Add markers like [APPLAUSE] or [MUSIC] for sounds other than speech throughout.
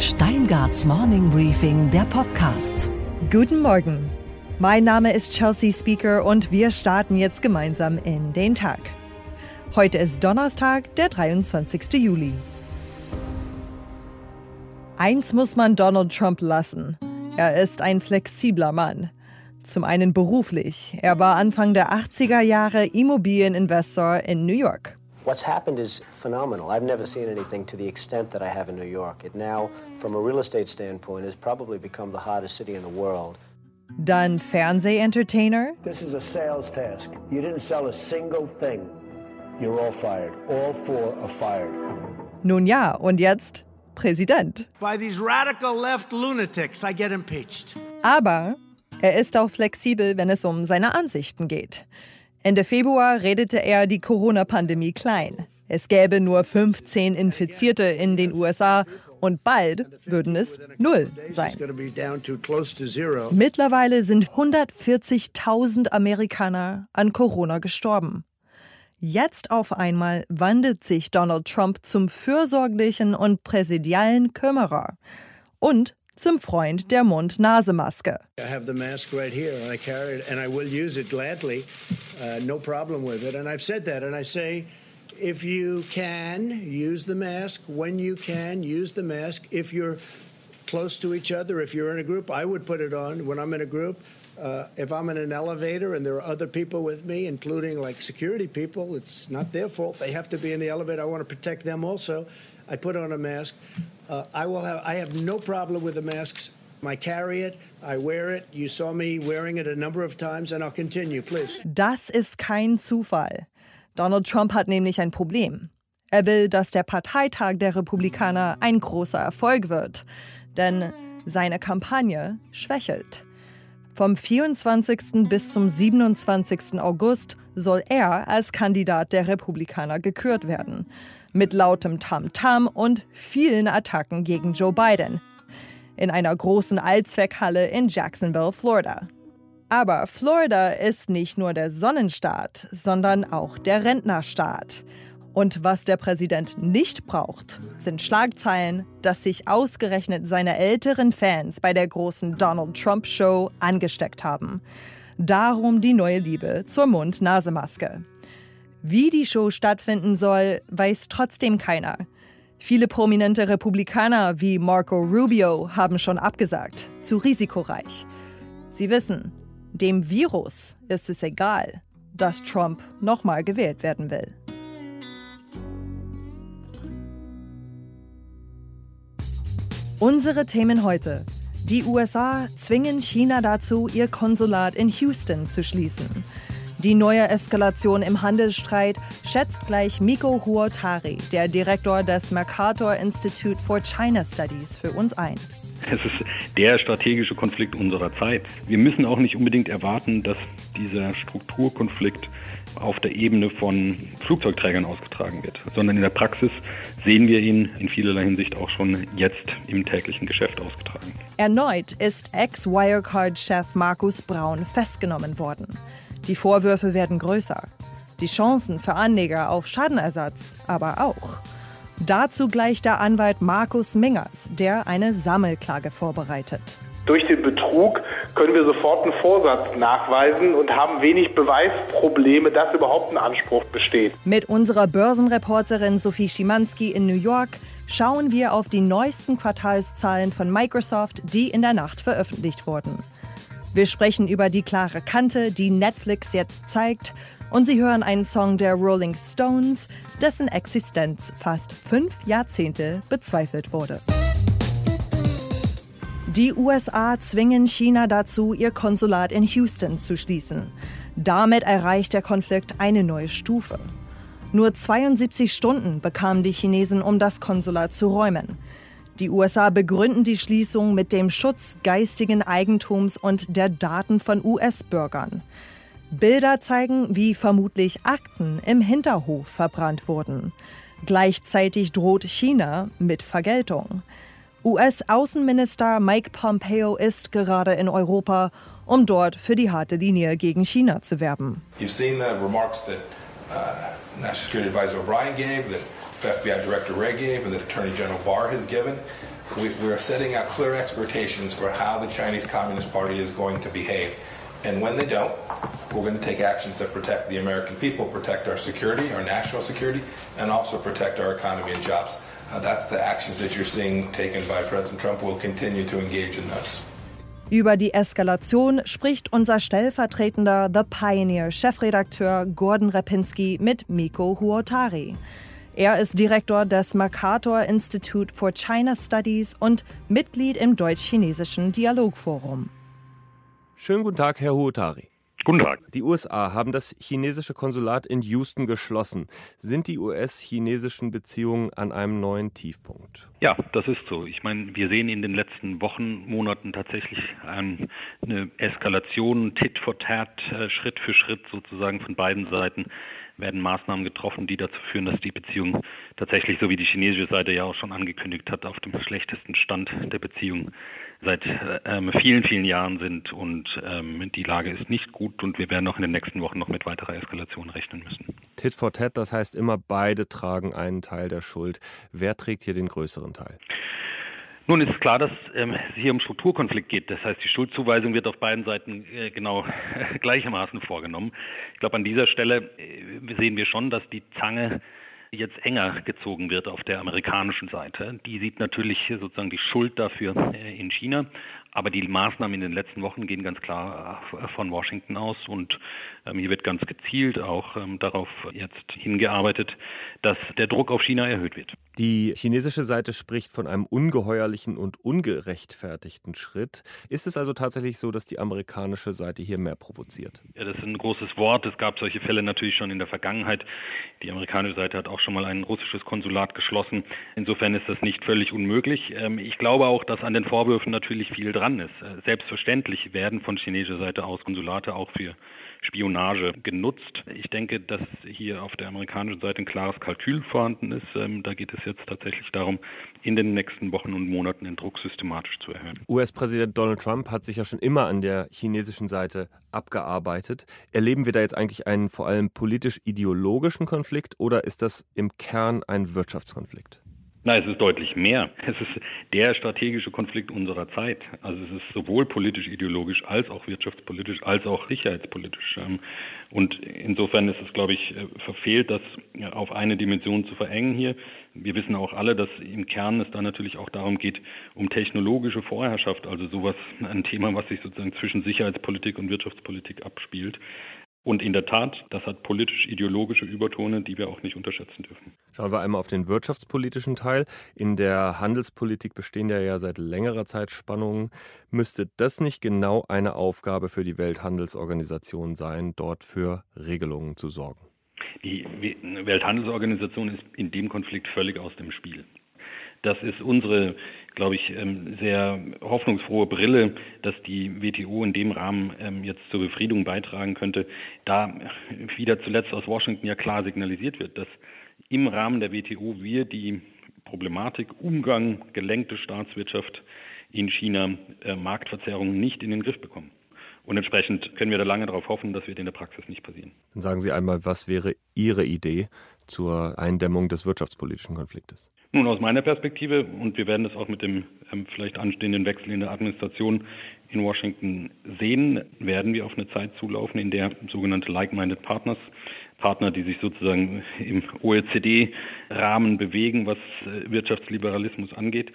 Steingarts Morning Briefing, der Podcast. Guten Morgen. Mein Name ist Chelsea Speaker und wir starten jetzt gemeinsam in den Tag. Heute ist Donnerstag, der 23. Juli. Eins muss man Donald Trump lassen. Er ist ein flexibler Mann. Zum einen beruflich. Er war Anfang der 80er Jahre Immobilieninvestor in New York. What's happened is phenomenal. I've never seen anything to the extent that I have in New York. It now, from a real estate standpoint, has probably become the hottest city in the world. Done Dann Fernsehentertainer. This is a sales task. You didn't sell a single thing. You're all fired. All four are fired. Nun ja, und jetzt Präsident. By these radical left lunatics, I get impeached. Aber er ist auch flexibel, wenn es um seine Ansichten geht. Ende Februar redete er die Corona-Pandemie klein. Es gäbe nur 15 Infizierte in den USA und bald würden es null sein. Mittlerweile sind 140.000 Amerikaner an Corona gestorben. Jetzt auf einmal wandelt sich Donald Trump zum fürsorglichen und präsidialen Kümmerer und zum Freund der Mund-Nase-Maske. I have the mask right here, and I carry it, and I will use it gladly. Uh, no problem with it. And I've said that, and I say, if you can, use the mask. When you can, use the mask. If you're close to each other, if you're in a group, I would put it on when I'm in a group. Uh, if I'm in an elevator and there are other people with me, including like security people, it's not their fault. They have to be in the elevator. I want to protect them also. I put on a mask. Uh, I will have. I have no problem with the masks. I carry it. I wear it. You saw me wearing it a number of times, and I'll continue, please. Das ist kein Zufall. Donald Trump hat nämlich ein Problem. Er will, dass der Parteitag der Republikaner ein großer Erfolg wird. Denn seine Kampagne schwächelt. Vom 24. bis zum 27. August soll er als Kandidat der Republikaner gekürt werden. Mit lautem Tamtam -Tam und vielen Attacken gegen Joe Biden. In einer großen Allzweckhalle in Jacksonville, Florida. Aber Florida ist nicht nur der Sonnenstaat, sondern auch der Rentnerstaat. Und was der Präsident nicht braucht, sind Schlagzeilen, dass sich ausgerechnet seine älteren Fans bei der großen Donald Trump Show angesteckt haben. Darum die neue Liebe zur Mund-Nase-Maske. Wie die Show stattfinden soll, weiß trotzdem keiner. Viele prominente Republikaner wie Marco Rubio haben schon abgesagt, zu risikoreich. Sie wissen, dem Virus ist es egal, dass Trump nochmal gewählt werden will. Unsere Themen heute. Die USA zwingen China dazu, ihr Konsulat in Houston zu schließen. Die neue Eskalation im Handelsstreit schätzt gleich Miko Huotari, der Direktor des Mercator Institute for China Studies, für uns ein. Es ist der strategische Konflikt unserer Zeit. Wir müssen auch nicht unbedingt erwarten, dass dieser Strukturkonflikt auf der Ebene von Flugzeugträgern ausgetragen wird, sondern in der Praxis sehen wir ihn in vielerlei Hinsicht auch schon jetzt im täglichen Geschäft ausgetragen. Erneut ist Ex-Wirecard-Chef Markus Braun festgenommen worden. Die Vorwürfe werden größer. Die Chancen für Anleger auf Schadenersatz aber auch. Dazu gleich der Anwalt Markus Mingers, der eine Sammelklage vorbereitet. Durch den Betrug können wir sofort einen Vorsatz nachweisen und haben wenig Beweisprobleme, dass überhaupt ein Anspruch besteht. Mit unserer Börsenreporterin Sophie Schimanski in New York schauen wir auf die neuesten Quartalszahlen von Microsoft, die in der Nacht veröffentlicht wurden. Wir sprechen über die klare Kante, die Netflix jetzt zeigt, und Sie hören einen Song der Rolling Stones, dessen Existenz fast fünf Jahrzehnte bezweifelt wurde. Die USA zwingen China dazu, ihr Konsulat in Houston zu schließen. Damit erreicht der Konflikt eine neue Stufe. Nur 72 Stunden bekamen die Chinesen, um das Konsulat zu räumen. Die USA begründen die Schließung mit dem Schutz geistigen Eigentums und der Daten von US-Bürgern. Bilder zeigen, wie vermutlich Akten im Hinterhof verbrannt wurden. Gleichzeitig droht China mit Vergeltung. US-Außenminister Mike Pompeo ist gerade in Europa, um dort für die harte Linie gegen China zu werben. You've seen the remarks that uh, National Security Advisor O'Brien gave that FBI Director Wray gave and that Attorney General Barr has given. We, we are setting out clear expectations for how the Chinese Communist Party is going to behave. And when they don't, we're going to take actions that protect the American people, protect our security, our national security, and also protect our economy and jobs. Uh, that's the actions that you're seeing taken by President Trump. We'll continue to engage in those. Über die Eskalation spricht unser stellvertretender The Pioneer-Chefredakteur Gordon Repinski mit Miko Huotari. Er ist Direktor des Mercator Institute for China Studies und Mitglied im Deutsch-Chinesischen Dialogforum. Schönen guten Tag, Herr Huotari. Guten Tag. Die USA haben das chinesische Konsulat in Houston geschlossen. Sind die US-chinesischen Beziehungen an einem neuen Tiefpunkt? Ja, das ist so. Ich meine, wir sehen in den letzten Wochen, Monaten tatsächlich eine Eskalation, Tit for Tat, äh, Schritt für Schritt sozusagen von beiden Seiten werden Maßnahmen getroffen, die dazu führen, dass die Beziehungen tatsächlich, so wie die chinesische Seite ja auch schon angekündigt hat, auf dem schlechtesten Stand der Beziehungen seit ähm, vielen, vielen Jahren sind. Und ähm, die Lage ist nicht gut und wir werden auch in den nächsten Wochen noch mit weiterer Eskalation rechnen müssen. Tit for Tat, das heißt immer, beide tragen einen Teil der Schuld. Wer trägt hier den größeren Teil? Nun ist klar, dass ähm, es hier um Strukturkonflikt geht. Das heißt, die Schuldzuweisung wird auf beiden Seiten äh, genau [LAUGHS] gleichermaßen vorgenommen. Ich glaube, an dieser Stelle äh, sehen wir schon, dass die Zange jetzt enger gezogen wird auf der amerikanischen Seite. Die sieht natürlich sozusagen die Schuld dafür äh, in China. Aber die Maßnahmen in den letzten Wochen gehen ganz klar von Washington aus und ähm, hier wird ganz gezielt auch ähm, darauf jetzt hingearbeitet, dass der Druck auf China erhöht wird. Die chinesische Seite spricht von einem ungeheuerlichen und ungerechtfertigten Schritt. Ist es also tatsächlich so, dass die amerikanische Seite hier mehr provoziert? Ja, das ist ein großes Wort. Es gab solche Fälle natürlich schon in der Vergangenheit. Die amerikanische Seite hat auch schon mal ein russisches Konsulat geschlossen. Insofern ist das nicht völlig unmöglich. Ähm, ich glaube auch, dass an den Vorwürfen natürlich viel dran ist. Äh, selbstverständlich werden von chinesischer Seite aus Konsulate auch für Spionage genutzt. Ich denke, dass hier auf der amerikanischen Seite ein klares Kalkül vorhanden ist. Ähm, da geht es jetzt tatsächlich darum, in den nächsten Wochen und Monaten den Druck systematisch zu erhöhen. US-Präsident Donald Trump hat sich ja schon immer an der chinesischen Seite abgearbeitet. Erleben wir da jetzt eigentlich einen vor allem politisch-ideologischen Konflikt oder ist das im Kern ein Wirtschaftskonflikt? Nein, es ist deutlich mehr. Es ist der strategische Konflikt unserer Zeit. Also es ist sowohl politisch-ideologisch als auch wirtschaftspolitisch als auch sicherheitspolitisch. Ähm, und insofern ist es, glaube ich, äh, verfehlt, das auf eine Dimension zu verengen hier. Wir wissen auch alle, dass im Kern es da natürlich auch darum geht, um technologische Vorherrschaft, also sowas, ein Thema, was sich sozusagen zwischen Sicherheitspolitik und Wirtschaftspolitik abspielt. Und in der Tat, das hat politisch-ideologische Übertone, die wir auch nicht unterschätzen dürfen. Schauen wir einmal auf den wirtschaftspolitischen Teil. In der Handelspolitik bestehen ja seit längerer Zeit Spannungen. Müsste das nicht genau eine Aufgabe für die Welthandelsorganisation sein, dort für Regelungen zu sorgen? Die Welthandelsorganisation ist in dem Konflikt völlig aus dem Spiel. Das ist unsere, glaube ich, ähm, sehr hoffnungsfrohe Brille, dass die WTO in dem Rahmen ähm, jetzt zur Befriedung beitragen könnte, da wieder zuletzt aus Washington ja klar signalisiert wird, dass im Rahmen der WTO wir die Problematik Umgang gelenkte Staatswirtschaft in China äh, Marktverzerrungen nicht in den Griff bekommen. Und entsprechend können wir da lange darauf hoffen, dass wird in der Praxis nicht passieren. Dann sagen Sie einmal, was wäre Ihre Idee zur Eindämmung des wirtschaftspolitischen Konfliktes? Nun, aus meiner Perspektive, und wir werden das auch mit dem ähm, vielleicht anstehenden Wechsel in der Administration in Washington sehen, werden wir auf eine Zeit zulaufen, in der sogenannte Like-Minded Partners, Partner, die sich sozusagen im OECD-Rahmen bewegen, was äh, Wirtschaftsliberalismus angeht,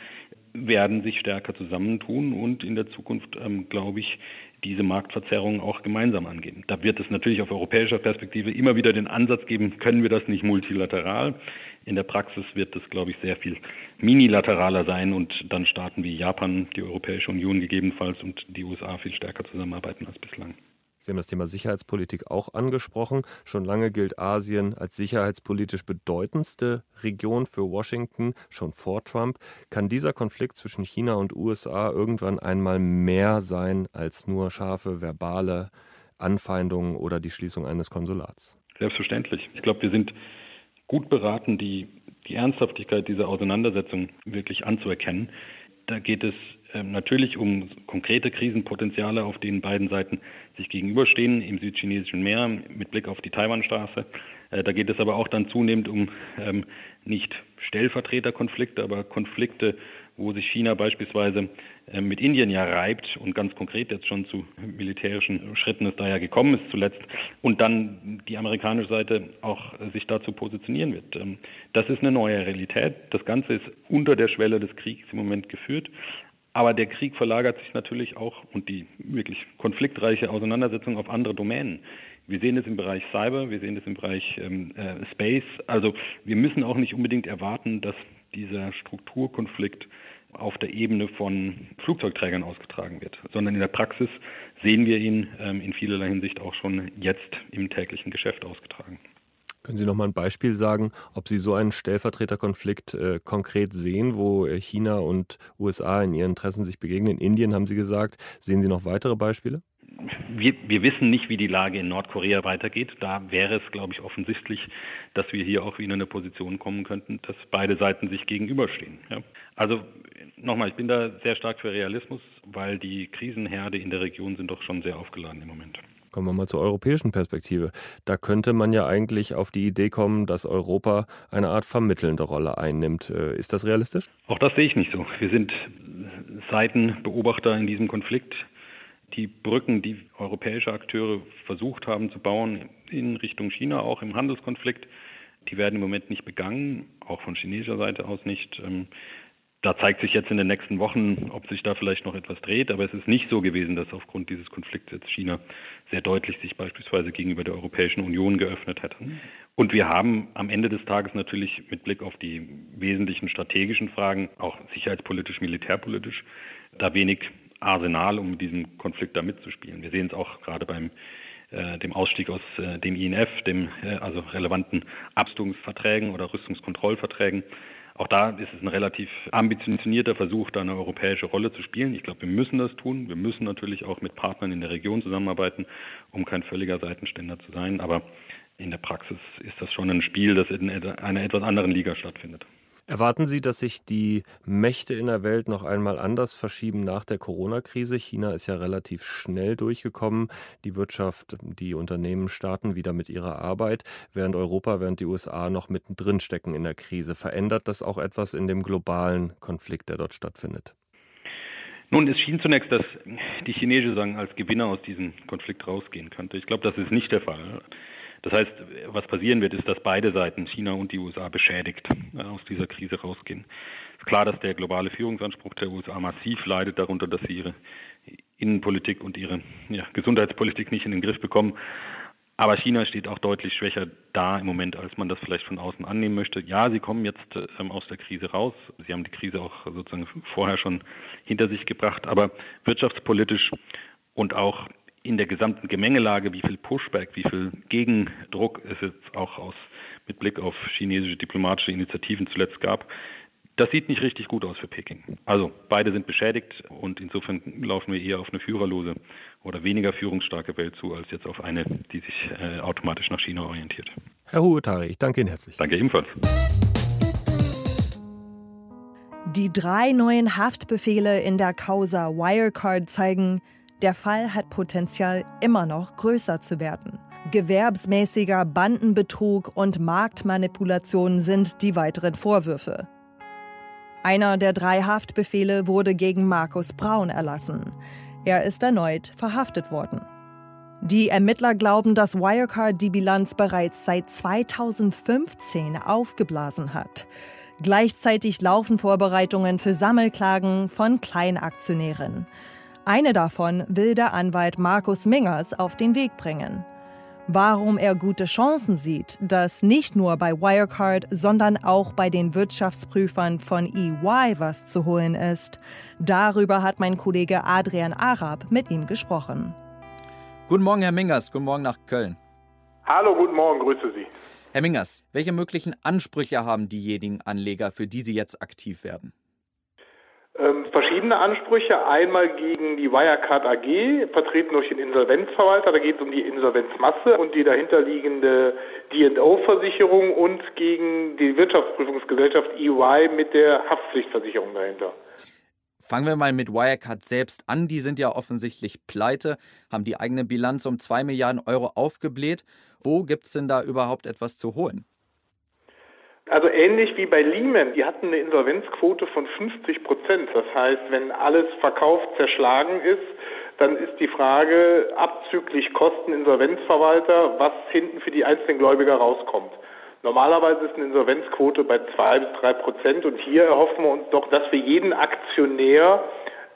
werden sich stärker zusammentun und in der Zukunft, ähm, glaube ich, diese Marktverzerrungen auch gemeinsam angehen. Da wird es natürlich auf europäischer Perspektive immer wieder den Ansatz geben, können wir das nicht multilateral? In der Praxis wird das, glaube ich, sehr viel minilateraler sein und dann Staaten wie Japan, die Europäische Union gegebenenfalls und die USA viel stärker zusammenarbeiten als bislang. Sie haben das Thema Sicherheitspolitik auch angesprochen. Schon lange gilt Asien als sicherheitspolitisch bedeutendste Region für Washington, schon vor Trump. Kann dieser Konflikt zwischen China und USA irgendwann einmal mehr sein als nur scharfe verbale Anfeindungen oder die Schließung eines Konsulats? Selbstverständlich. Ich glaube, wir sind gut beraten, die, die Ernsthaftigkeit dieser Auseinandersetzung wirklich anzuerkennen. Da geht es ähm, natürlich um konkrete Krisenpotenziale, auf denen beiden Seiten sich gegenüberstehen, im südchinesischen Meer mit Blick auf die Taiwanstraße. Äh, da geht es aber auch dann zunehmend um ähm, nicht Stellvertreterkonflikte, aber Konflikte, wo sich China beispielsweise äh, mit Indien ja reibt und ganz konkret jetzt schon zu militärischen Schritten es da ja gekommen ist zuletzt und dann die amerikanische Seite auch sich dazu positionieren wird. Ähm, das ist eine neue Realität. Das Ganze ist unter der Schwelle des Kriegs im Moment geführt. Aber der Krieg verlagert sich natürlich auch und die wirklich konfliktreiche Auseinandersetzung auf andere Domänen. Wir sehen es im Bereich Cyber, wir sehen es im Bereich ähm, äh, Space. Also wir müssen auch nicht unbedingt erwarten, dass dieser Strukturkonflikt auf der Ebene von Flugzeugträgern ausgetragen wird, sondern in der Praxis sehen wir ihn ähm, in vielerlei Hinsicht auch schon jetzt im täglichen Geschäft ausgetragen. Können Sie noch mal ein Beispiel sagen, ob Sie so einen Stellvertreterkonflikt äh, konkret sehen, wo äh, China und USA in ihren Interessen sich begegnen? In Indien haben Sie gesagt. Sehen Sie noch weitere Beispiele? Wir, wir wissen nicht, wie die Lage in Nordkorea weitergeht. Da wäre es, glaube ich, offensichtlich, dass wir hier auch wieder in eine Position kommen könnten, dass beide Seiten sich gegenüberstehen. Ja. Also nochmal, ich bin da sehr stark für Realismus, weil die Krisenherde in der Region sind doch schon sehr aufgeladen im Moment. Kommen wir mal zur europäischen Perspektive. Da könnte man ja eigentlich auf die Idee kommen, dass Europa eine Art vermittelnde Rolle einnimmt. Äh, ist das realistisch? Auch das sehe ich nicht so. Wir sind Seitenbeobachter in diesem Konflikt die Brücken, die europäische Akteure versucht haben zu bauen in Richtung China, auch im Handelskonflikt, die werden im Moment nicht begangen, auch von chinesischer Seite aus nicht. Ähm, da zeigt sich jetzt in den nächsten Wochen, ob sich da vielleicht noch etwas dreht, aber es ist nicht so gewesen, dass aufgrund dieses Konflikts jetzt China sehr deutlich sich beispielsweise gegenüber der Europäischen Union geöffnet hätte. Und wir haben am Ende des Tages natürlich mit Blick auf die wesentlichen strategischen Fragen, auch sicherheitspolitisch, militärpolitisch, da wenig Arsenal, um mit diesem Konflikt da mitzuspielen. Wir sehen es auch gerade beim äh, dem Ausstieg aus äh, dem INF, dem äh, also relevanten Abstufungsverträgen oder Rüstungskontrollverträgen. Auch da ist es ein relativ ambitionierter Versuch, da eine europäische Rolle zu spielen. Ich glaube, wir müssen das tun. Wir müssen natürlich auch mit Partnern in der Region zusammenarbeiten, um kein völliger Seitenständer zu sein. Aber in der Praxis ist das schon ein Spiel, das in einer etwas anderen Liga stattfindet. Erwarten Sie, dass sich die Mächte in der Welt noch einmal anders verschieben nach der Corona-Krise? China ist ja relativ schnell durchgekommen. Die Wirtschaft, die Unternehmen starten wieder mit ihrer Arbeit, während Europa, während die USA noch mittendrin stecken in der Krise. Verändert das auch etwas in dem globalen Konflikt, der dort stattfindet? Nun, es schien zunächst, dass die Chinesen sagen, als Gewinner aus diesem Konflikt rausgehen könnte. Ich glaube, das ist nicht der Fall. Das heißt, was passieren wird, ist, dass beide Seiten, China und die USA, beschädigt äh, aus dieser Krise rausgehen. Es ist klar, dass der globale Führungsanspruch der USA massiv leidet darunter, dass sie ihre Innenpolitik und ihre ja, Gesundheitspolitik nicht in den Griff bekommen. Aber China steht auch deutlich schwächer da im Moment, als man das vielleicht von außen annehmen möchte. Ja, sie kommen jetzt ähm, aus der Krise raus. Sie haben die Krise auch sozusagen vorher schon hinter sich gebracht. Aber wirtschaftspolitisch und auch in der gesamten Gemengelage, wie viel Pushback, wie viel Gegendruck es jetzt auch aus mit Blick auf chinesische diplomatische Initiativen zuletzt gab, das sieht nicht richtig gut aus für Peking. Also beide sind beschädigt und insofern laufen wir eher auf eine führerlose oder weniger führungsstarke Welt zu, als jetzt auf eine, die sich äh, automatisch nach China orientiert. Herr Huetari, ich danke Ihnen herzlich. Danke ebenfalls. Die drei neuen Haftbefehle in der Causa Wirecard zeigen, der Fall hat Potenzial, immer noch größer zu werden. Gewerbsmäßiger Bandenbetrug und Marktmanipulation sind die weiteren Vorwürfe. Einer der drei Haftbefehle wurde gegen Markus Braun erlassen. Er ist erneut verhaftet worden. Die Ermittler glauben, dass Wirecard die Bilanz bereits seit 2015 aufgeblasen hat. Gleichzeitig laufen Vorbereitungen für Sammelklagen von Kleinaktionären. Eine davon will der Anwalt Markus Mingers auf den Weg bringen. Warum er gute Chancen sieht, dass nicht nur bei Wirecard, sondern auch bei den Wirtschaftsprüfern von EY was zu holen ist, darüber hat mein Kollege Adrian Arab mit ihm gesprochen. Guten Morgen, Herr Mingers. Guten Morgen nach Köln. Hallo, guten Morgen. Grüße Sie. Herr Mingers, welche möglichen Ansprüche haben diejenigen Anleger, für die Sie jetzt aktiv werden? Ähm, verschiedene Ansprüche. Einmal gegen die Wirecard AG, vertreten durch den Insolvenzverwalter. Da geht es um die Insolvenzmasse und die dahinterliegende D&O-Versicherung und gegen die Wirtschaftsprüfungsgesellschaft EY mit der Haftpflichtversicherung dahinter. Fangen wir mal mit Wirecard selbst an. Die sind ja offensichtlich pleite, haben die eigene Bilanz um 2 Milliarden Euro aufgebläht. Wo gibt es denn da überhaupt etwas zu holen? Also ähnlich wie bei Lehman, die hatten eine Insolvenzquote von 50 Prozent. Das heißt, wenn alles verkauft zerschlagen ist, dann ist die Frage abzüglich Kosten Insolvenzverwalter, was hinten für die einzelnen Gläubiger rauskommt. Normalerweise ist eine Insolvenzquote bei zwei bis drei Prozent und hier erhoffen wir uns doch, dass für jeden Aktionär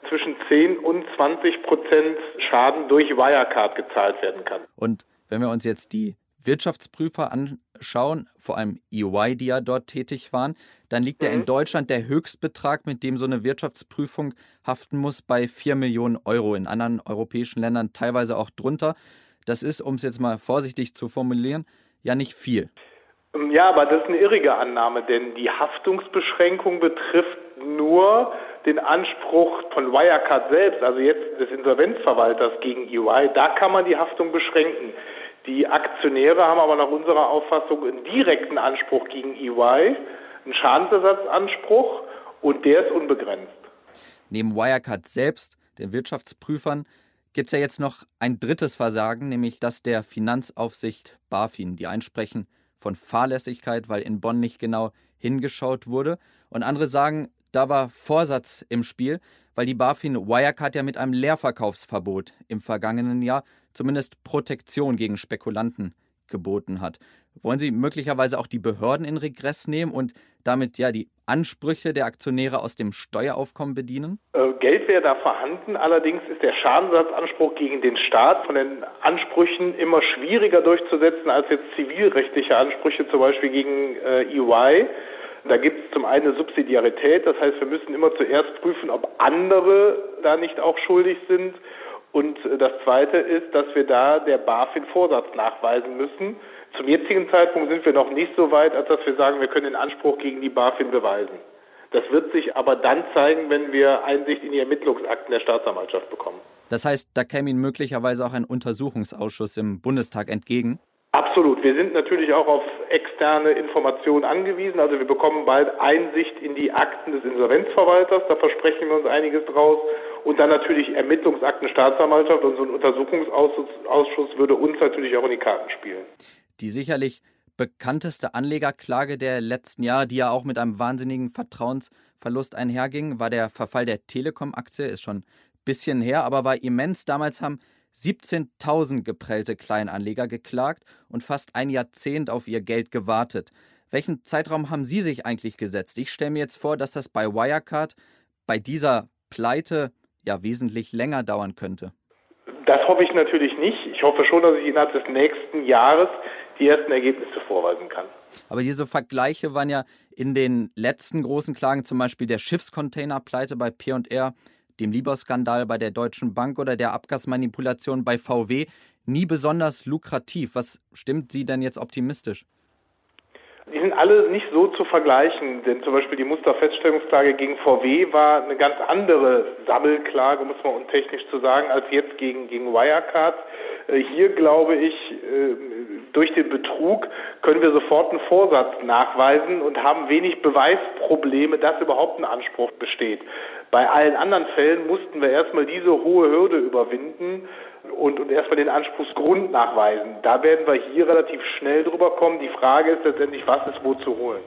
zwischen 10 und 20 Prozent Schaden durch Wirecard gezahlt werden kann. Und wenn wir uns jetzt die Wirtschaftsprüfer anschauen, vor allem EY, die ja dort tätig waren, dann liegt mhm. ja in Deutschland der Höchstbetrag, mit dem so eine Wirtschaftsprüfung haften muss, bei 4 Millionen Euro. In anderen europäischen Ländern teilweise auch drunter. Das ist, um es jetzt mal vorsichtig zu formulieren, ja nicht viel. Ähm, ja, aber das ist eine irrige Annahme, denn die Haftungsbeschränkung betrifft nur den Anspruch von Wirecard selbst, also jetzt des Insolvenzverwalters gegen EY. Da kann man die Haftung beschränken. Die Aktionäre haben aber nach unserer Auffassung einen direkten Anspruch gegen EY, einen Schadensersatzanspruch und der ist unbegrenzt. Neben Wirecard selbst, den Wirtschaftsprüfern, gibt es ja jetzt noch ein drittes Versagen, nämlich das der Finanzaufsicht BaFin. Die einsprechen von Fahrlässigkeit, weil in Bonn nicht genau hingeschaut wurde. Und andere sagen, da war Vorsatz im Spiel, weil die BaFin Wirecard ja mit einem Leerverkaufsverbot im vergangenen Jahr zumindest Protektion gegen Spekulanten geboten hat. Wollen Sie möglicherweise auch die Behörden in Regress nehmen und damit ja die Ansprüche der Aktionäre aus dem Steueraufkommen bedienen? Äh, Geld wäre da vorhanden, allerdings ist der Schadensersatzanspruch gegen den Staat von den Ansprüchen immer schwieriger durchzusetzen als jetzt zivilrechtliche Ansprüche, zum Beispiel gegen äh, EY. Da gibt es zum einen eine Subsidiarität, das heißt, wir müssen immer zuerst prüfen, ob andere da nicht auch schuldig sind. Und das Zweite ist, dass wir da der BaFin Vorsatz nachweisen müssen. Zum jetzigen Zeitpunkt sind wir noch nicht so weit, als dass wir sagen, wir können den Anspruch gegen die BaFin beweisen. Das wird sich aber dann zeigen, wenn wir Einsicht in die Ermittlungsakten der Staatsanwaltschaft bekommen. Das heißt, da käme Ihnen möglicherweise auch ein Untersuchungsausschuss im Bundestag entgegen? Absolut. Wir sind natürlich auch auf externe Informationen angewiesen. Also wir bekommen bald Einsicht in die Akten des Insolvenzverwalters. Da versprechen wir uns einiges draus. Und dann natürlich Ermittlungsakten Staatsanwaltschaft. Und so ein Untersuchungsausschuss würde uns natürlich auch in die Karten spielen. Die sicherlich bekannteste Anlegerklage der letzten Jahre, die ja auch mit einem wahnsinnigen Vertrauensverlust einherging, war der Verfall der Telekom-Aktie. Ist schon ein bisschen her, aber war immens. Damals haben 17.000 geprellte Kleinanleger geklagt und fast ein Jahrzehnt auf ihr Geld gewartet. Welchen Zeitraum haben Sie sich eigentlich gesetzt? Ich stelle mir jetzt vor, dass das bei Wirecard bei dieser Pleite ja wesentlich länger dauern könnte. Das hoffe ich natürlich nicht. Ich hoffe schon, dass ich innerhalb des nächsten Jahres die ersten Ergebnisse vorweisen kann. Aber diese Vergleiche waren ja in den letzten großen Klagen, zum Beispiel der Schiffscontainer-Pleite bei P&R, dem Libor-Skandal bei der Deutschen Bank oder der Abgasmanipulation bei VW nie besonders lukrativ. Was stimmt Sie denn jetzt optimistisch? Die sind alle nicht so zu vergleichen, denn zum Beispiel die Musterfeststellungsklage gegen VW war eine ganz andere Sammelklage, muss man untechnisch zu sagen, als jetzt gegen, gegen Wirecard. Äh, hier glaube ich, äh, durch den Betrug können wir sofort einen Vorsatz nachweisen und haben wenig Beweisprobleme, dass überhaupt ein Anspruch besteht. Bei allen anderen Fällen mussten wir erstmal diese hohe Hürde überwinden und, und erstmal den Anspruchsgrund nachweisen. Da werden wir hier relativ schnell drüber kommen. Die Frage ist letztendlich, was ist wo zu holen.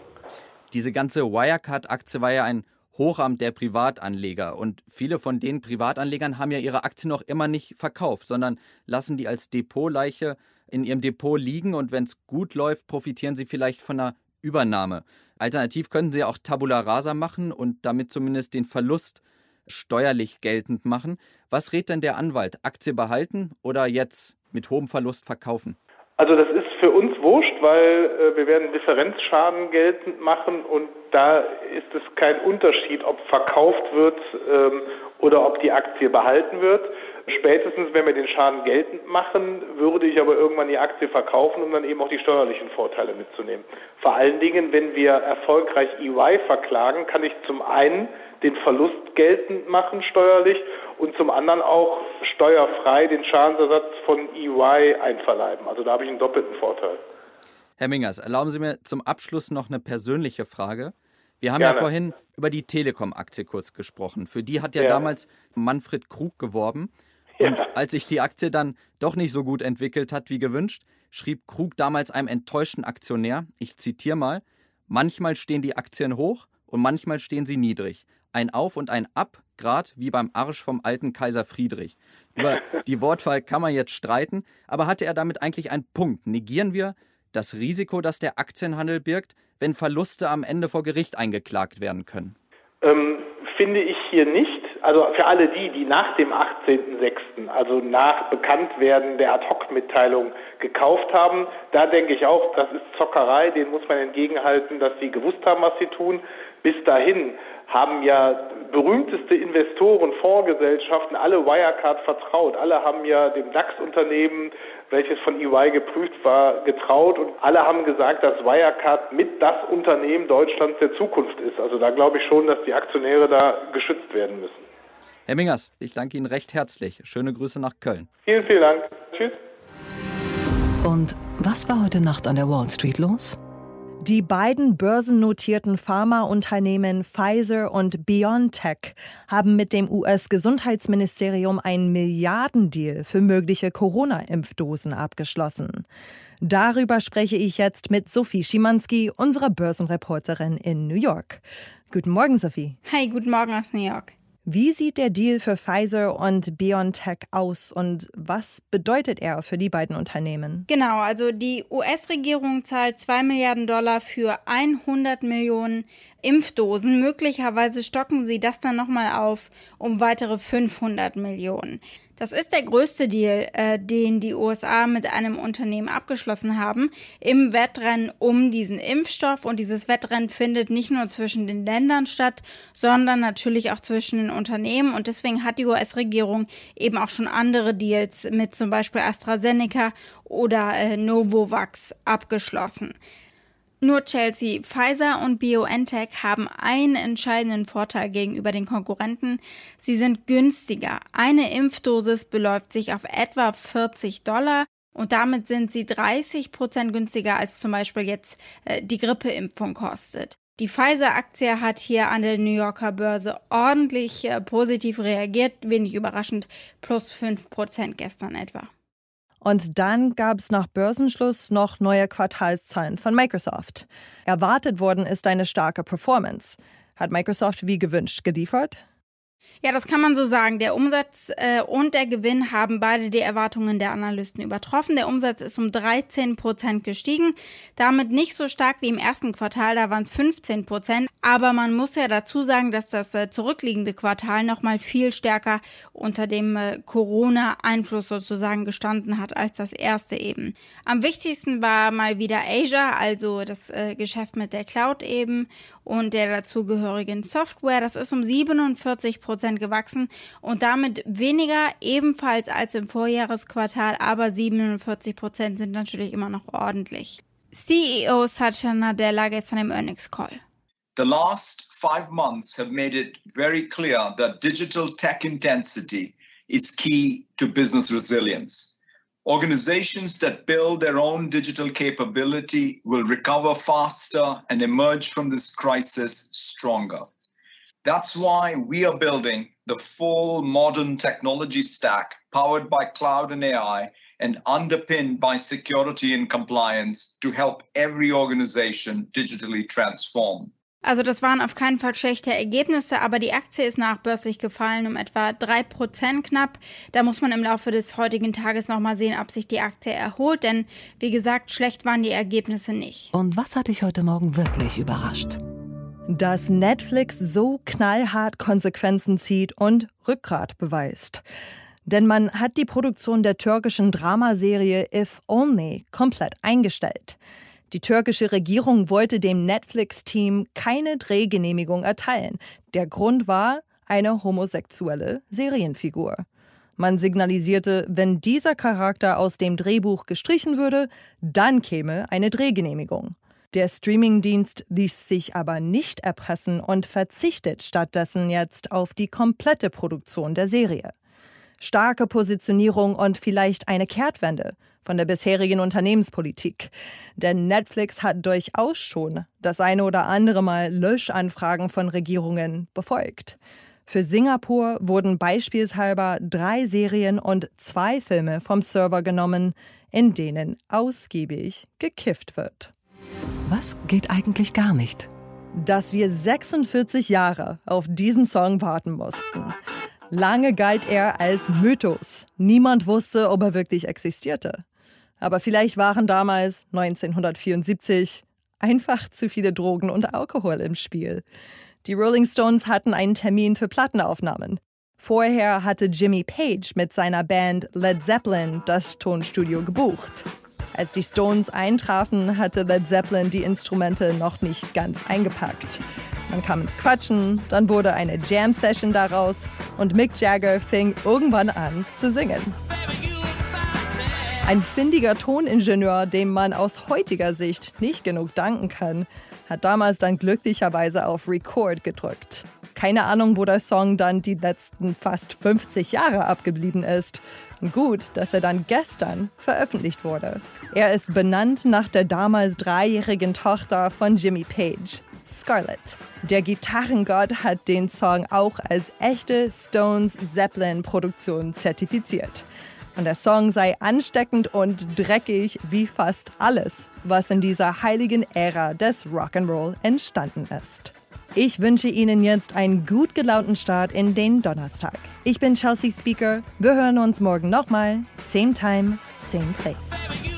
Diese ganze Wirecard-Aktie war ja ein Hochamt der Privatanleger. Und viele von den Privatanlegern haben ja ihre Aktien noch immer nicht verkauft, sondern lassen die als Depotleiche in ihrem Depot liegen und wenn es gut läuft, profitieren sie vielleicht von einer Übernahme. Alternativ könnten sie auch Tabula Rasa machen und damit zumindest den Verlust steuerlich geltend machen. Was rät denn der Anwalt? Aktie behalten oder jetzt mit hohem Verlust verkaufen? Also das ist für uns wurscht, weil äh, wir werden Differenzschaden geltend machen und da ist es kein Unterschied, ob verkauft wird ähm, oder ob die Aktie behalten wird. Spätestens, wenn wir den Schaden geltend machen, würde ich aber irgendwann die Aktie verkaufen, um dann eben auch die steuerlichen Vorteile mitzunehmen. Vor allen Dingen, wenn wir erfolgreich EY verklagen, kann ich zum einen den Verlust geltend machen steuerlich und zum anderen auch steuerfrei den Schadensersatz von EY einverleiben. Also da habe ich einen doppelten Vorteil. Herr Mingers, erlauben Sie mir zum Abschluss noch eine persönliche Frage. Wir haben Gerne. ja vorhin über die Telekom-Aktie kurz gesprochen. Für die hat ja, ja. damals Manfred Krug geworben. Und ja. als sich die Aktie dann doch nicht so gut entwickelt hat wie gewünscht, schrieb Krug damals einem enttäuschten Aktionär, ich zitiere mal, manchmal stehen die Aktien hoch und manchmal stehen sie niedrig. Ein Auf und ein Ab, grad wie beim Arsch vom alten Kaiser Friedrich. Über [LAUGHS] die Wortwahl kann man jetzt streiten, aber hatte er damit eigentlich einen Punkt? Negieren wir das Risiko, das der Aktienhandel birgt, wenn Verluste am Ende vor Gericht eingeklagt werden können? Ähm, finde ich hier nicht. Also für alle die, die nach dem 18.06., also nach Bekanntwerden der Ad-Hoc-Mitteilung gekauft haben, da denke ich auch, das ist Zockerei, denen muss man entgegenhalten, dass sie gewusst haben, was sie tun. Bis dahin haben ja berühmteste Investoren, Fondsgesellschaften alle Wirecard vertraut. Alle haben ja dem DAX-Unternehmen, welches von EY geprüft war, getraut und alle haben gesagt, dass Wirecard mit das Unternehmen Deutschlands der Zukunft ist. Also da glaube ich schon, dass die Aktionäre da geschützt werden müssen. Herr Mingers, ich danke Ihnen recht herzlich. Schöne Grüße nach Köln. Vielen, vielen Dank. Tschüss. Und was war heute Nacht an der Wall Street los? Die beiden börsennotierten Pharmaunternehmen Pfizer und BioNTech haben mit dem US-Gesundheitsministerium einen Milliardendeal für mögliche Corona-Impfdosen abgeschlossen. Darüber spreche ich jetzt mit Sophie Schimanski, unserer Börsenreporterin in New York. Guten Morgen, Sophie. Hi, guten Morgen aus New York. Wie sieht der Deal für Pfizer und BioNTech aus und was bedeutet er für die beiden Unternehmen? Genau, also die US-Regierung zahlt 2 Milliarden Dollar für 100 Millionen Impfdosen. Möglicherweise stocken sie das dann nochmal auf um weitere 500 Millionen. Das ist der größte Deal, äh, den die USA mit einem Unternehmen abgeschlossen haben im Wettrennen um diesen Impfstoff. Und dieses Wettrennen findet nicht nur zwischen den Ländern statt, sondern natürlich auch zwischen den Unternehmen. Und deswegen hat die US-Regierung eben auch schon andere Deals mit zum Beispiel AstraZeneca oder äh, Novovax abgeschlossen. Nur Chelsea, Pfizer und BioNTech haben einen entscheidenden Vorteil gegenüber den Konkurrenten. Sie sind günstiger. Eine Impfdosis beläuft sich auf etwa 40 Dollar und damit sind sie 30 Prozent günstiger als zum Beispiel jetzt äh, die Grippeimpfung kostet. Die Pfizer-Aktie hat hier an der New Yorker Börse ordentlich äh, positiv reagiert, wenig überraschend, plus 5 Prozent gestern etwa. Und dann gab es nach Börsenschluss noch neue Quartalszahlen von Microsoft. Erwartet worden ist eine starke Performance. Hat Microsoft wie gewünscht geliefert? Ja, das kann man so sagen. Der Umsatz äh, und der Gewinn haben beide die Erwartungen der Analysten übertroffen. Der Umsatz ist um 13 Prozent gestiegen. Damit nicht so stark wie im ersten Quartal, da waren es 15 Prozent. Aber man muss ja dazu sagen, dass das äh, zurückliegende Quartal nochmal viel stärker unter dem äh, Corona-Einfluss sozusagen gestanden hat als das erste eben. Am wichtigsten war mal wieder Asia, also das äh, Geschäft mit der Cloud eben und der dazugehörigen Software. Das ist um 47 Prozent gewachsen und damit weniger ebenfalls als im Vorjahresquartal, aber 47 Prozent sind natürlich immer noch ordentlich. CEO Satya Nadella gestern im Earnings Call. The last five months have made it very clear that digital tech intensity is key to business resilience. Organizations that build their own digital capability will recover faster and emerge from this crisis stronger. That's why we are building the full modern technology stack powered by cloud and AI and underpinned by security and compliance to help every organization digitally transform. Also das waren auf keinen Fall schlechte Ergebnisse, aber die Aktie ist nachbörslich gefallen um etwa 3% knapp. Da muss man im Laufe des heutigen Tages nochmal sehen, ob sich die Aktie erholt, denn wie gesagt, schlecht waren die Ergebnisse nicht. Und was hat dich heute Morgen wirklich überrascht? Dass Netflix so knallhart Konsequenzen zieht und Rückgrat beweist. Denn man hat die Produktion der türkischen Dramaserie If Only komplett eingestellt. Die türkische Regierung wollte dem Netflix-Team keine Drehgenehmigung erteilen. Der Grund war eine homosexuelle Serienfigur. Man signalisierte, wenn dieser Charakter aus dem Drehbuch gestrichen würde, dann käme eine Drehgenehmigung. Der Streamingdienst ließ sich aber nicht erpressen und verzichtet stattdessen jetzt auf die komplette Produktion der Serie. Starke Positionierung und vielleicht eine Kehrtwende von der bisherigen Unternehmenspolitik. Denn Netflix hat durchaus schon das eine oder andere Mal Löschanfragen von Regierungen befolgt. Für Singapur wurden beispielshalber drei Serien und zwei Filme vom Server genommen, in denen ausgiebig gekifft wird. Was geht eigentlich gar nicht? Dass wir 46 Jahre auf diesen Song warten mussten. Lange galt er als Mythos. Niemand wusste, ob er wirklich existierte. Aber vielleicht waren damals, 1974, einfach zu viele Drogen und Alkohol im Spiel. Die Rolling Stones hatten einen Termin für Plattenaufnahmen. Vorher hatte Jimmy Page mit seiner Band Led Zeppelin das Tonstudio gebucht. Als die Stones eintrafen, hatte Led Zeppelin die Instrumente noch nicht ganz eingepackt. Man kam ins Quatschen, dann wurde eine Jam-Session daraus und Mick Jagger fing irgendwann an zu singen. Ein findiger Toningenieur, dem man aus heutiger Sicht nicht genug danken kann, hat damals dann glücklicherweise auf Record gedrückt. Keine Ahnung, wo der Song dann die letzten fast 50 Jahre abgeblieben ist. Gut, dass er dann gestern veröffentlicht wurde. Er ist benannt nach der damals dreijährigen Tochter von Jimmy Page, Scarlett. Der Gitarrengott hat den Song auch als echte Stones Zeppelin Produktion zertifiziert. Und der Song sei ansteckend und dreckig wie fast alles, was in dieser heiligen Ära des Rock'n'Roll entstanden ist. Ich wünsche Ihnen jetzt einen gut gelaunten Start in den Donnerstag. Ich bin Chelsea Speaker. Wir hören uns morgen nochmal. Same time, same place.